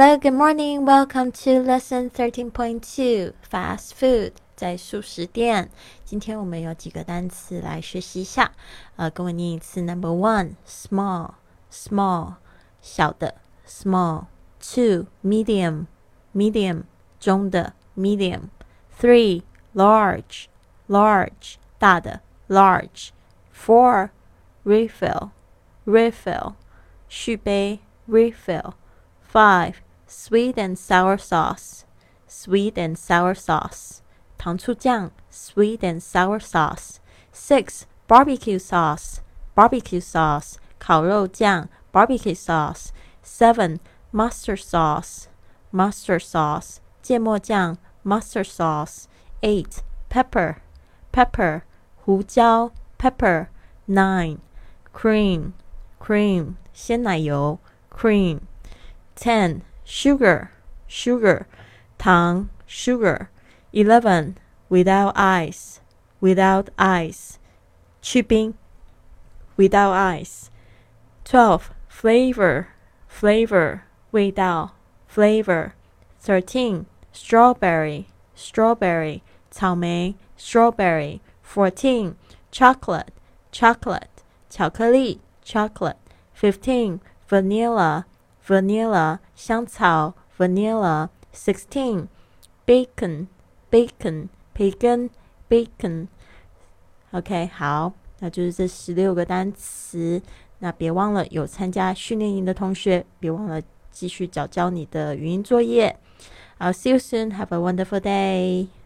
Hello, good morning. Welcome to lesson thirteen point two fast food 在速食店。今天我们有几个单词来学习一下。呃，跟我念一次。Number one, small, small small. Two, medium, medium medium. Three, large, large large. Four, refill, refill refill. Five sweet and sour sauce, sweet and sour sauce. 糖醋酱 sweet and sour sauce. Six, barbecue sauce, barbecue sauce. 烤肉酱 barbecue sauce. Seven, mustard sauce, mustard sauce. 芥末酱 mustard sauce. Eight, pepper, pepper. 胡椒 pepper. Nine, cream, cream. 鲜奶油 cream. Ten, sugar, sugar, 糖 sugar. Eleven, without ice, without ice, 去冰 without ice. Twelve, flavor, flavor, 味道 flavor. Thirteen, strawberry, strawberry, 草莓 strawberry. Fourteen, chocolate, chocolate, 巧克力 chocolate. Fifteen, vanilla, Vanilla 香草 vanilla sixteen bacon bacon 培根 bacon OK 好，那就是这十六个单词。那别忘了有参加训练营的同学，别忘了继续找交你的语音作业。I'll see you soon. Have a wonderful day.